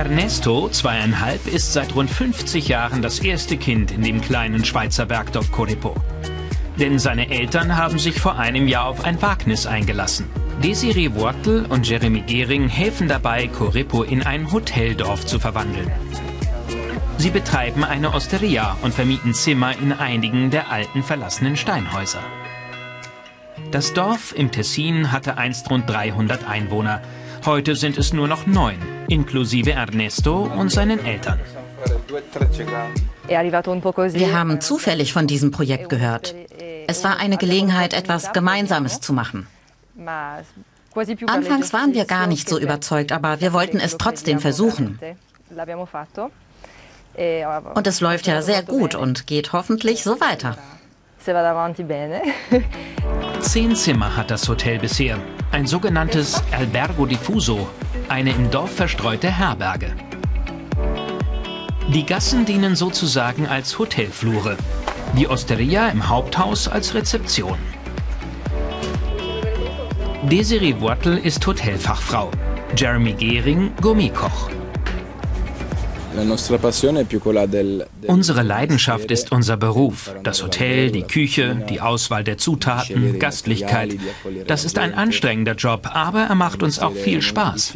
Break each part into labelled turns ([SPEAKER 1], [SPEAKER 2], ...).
[SPEAKER 1] Ernesto, zweieinhalb, ist seit rund 50 Jahren das erste Kind in dem kleinen Schweizer Bergdorf Corepo. Denn seine Eltern haben sich vor einem Jahr auf ein Wagnis eingelassen. Desiree Wortel und Jeremy Gehring helfen dabei, Corepo in ein Hoteldorf zu verwandeln. Sie betreiben eine Osteria und vermieten Zimmer in einigen der alten verlassenen Steinhäuser. Das Dorf im Tessin hatte einst rund 300 Einwohner. Heute sind es nur noch neun, inklusive Ernesto und seinen Eltern.
[SPEAKER 2] Wir haben zufällig von diesem Projekt gehört. Es war eine Gelegenheit, etwas Gemeinsames zu machen. Anfangs waren wir gar nicht so überzeugt, aber wir wollten es trotzdem versuchen. Und es läuft ja sehr gut und geht hoffentlich so weiter.
[SPEAKER 1] Zehn Zimmer hat das Hotel bisher. Ein sogenanntes Albergo Diffuso, eine im Dorf verstreute Herberge. Die Gassen dienen sozusagen als Hotelflure. Die Osteria im Haupthaus als Rezeption. Desiree Wortel ist Hotelfachfrau. Jeremy Gehring Gummikoch. Unsere Leidenschaft ist unser Beruf. Das Hotel, die Küche, die Auswahl der Zutaten, Gastlichkeit. Das ist ein anstrengender Job, aber er macht uns auch viel Spaß.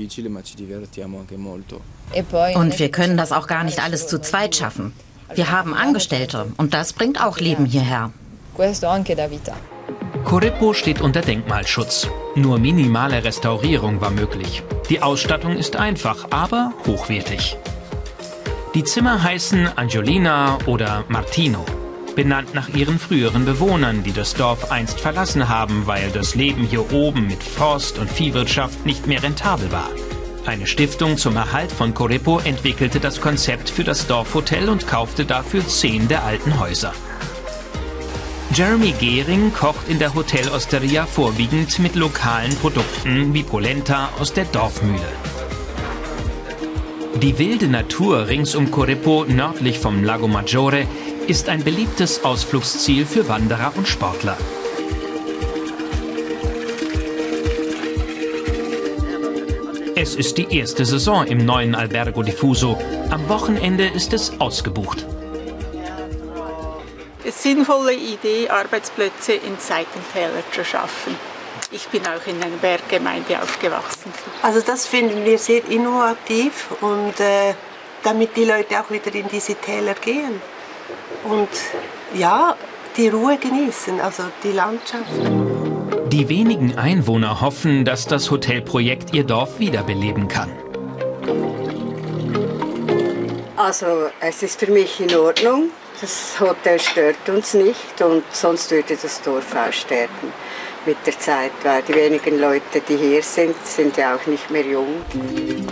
[SPEAKER 2] Und wir können das auch gar nicht alles zu zweit schaffen. Wir haben Angestellte und das bringt auch Leben hierher.
[SPEAKER 1] Corepo steht unter Denkmalschutz. Nur minimale Restaurierung war möglich. Die Ausstattung ist einfach, aber hochwertig. Die Zimmer heißen Angiolina oder Martino, benannt nach ihren früheren Bewohnern, die das Dorf einst verlassen haben, weil das Leben hier oben mit Forst- und Viehwirtschaft nicht mehr rentabel war. Eine Stiftung zum Erhalt von Corepo entwickelte das Konzept für das Dorfhotel und kaufte dafür zehn der alten Häuser. Jeremy Gehring kocht in der Hotelosteria vorwiegend mit lokalen Produkten wie Polenta aus der Dorfmühle. Die wilde Natur rings um Corepo nördlich vom Lago Maggiore ist ein beliebtes Ausflugsziel für Wanderer und Sportler. Es ist die erste Saison im neuen Albergo Diffuso. Am Wochenende ist es ausgebucht.
[SPEAKER 3] Eine sinnvolle Idee, Arbeitsplätze in Seitentälern zu schaffen. Ich bin auch in einer Berggemeinde aufgewachsen.
[SPEAKER 4] Also das finden wir sehr innovativ und äh, damit die Leute auch wieder in diese Täler gehen und ja, die Ruhe genießen, also die Landschaft.
[SPEAKER 1] Die wenigen Einwohner hoffen, dass das Hotelprojekt ihr Dorf wiederbeleben kann.
[SPEAKER 5] Also es ist für mich in Ordnung. Das Hotel stört uns nicht und sonst würde das Dorf aussterben mit der Zeit, weil die wenigen Leute, die hier sind, sind ja auch nicht mehr jung.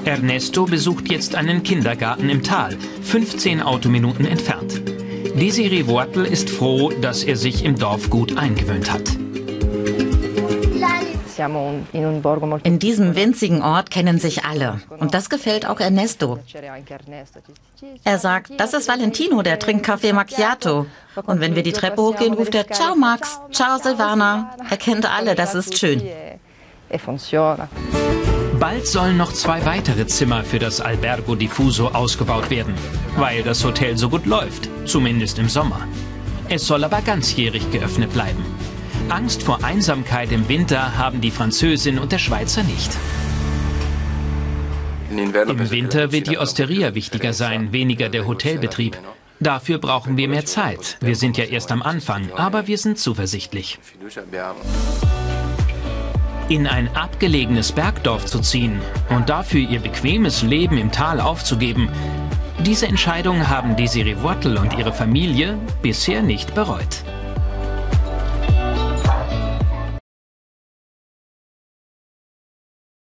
[SPEAKER 1] Ernesto besucht jetzt einen Kindergarten im Tal, 15 Autominuten entfernt. Desiree Wortel ist froh, dass er sich im Dorf gut eingewöhnt hat.
[SPEAKER 2] In diesem winzigen Ort kennen sich alle. Und das gefällt auch Ernesto. Er sagt, das ist Valentino, der trinkt Kaffee Macchiato. Und wenn wir die Treppe hochgehen, ruft er, ciao Max, ciao Silvana. Er kennt alle, das ist schön.
[SPEAKER 1] Bald sollen noch zwei weitere Zimmer für das Albergo Diffuso ausgebaut werden, weil das Hotel so gut läuft, zumindest im Sommer. Es soll aber ganzjährig geöffnet bleiben. Angst vor Einsamkeit im Winter haben die Französin und der Schweizer nicht. Im Winter wird die Osteria wichtiger sein, weniger der Hotelbetrieb. Dafür brauchen wir mehr Zeit. Wir sind ja erst am Anfang, aber wir sind zuversichtlich. In ein abgelegenes Bergdorf zu ziehen und dafür ihr bequemes Leben im Tal aufzugeben, diese Entscheidung haben Desiree Wortel und ihre Familie bisher nicht bereut.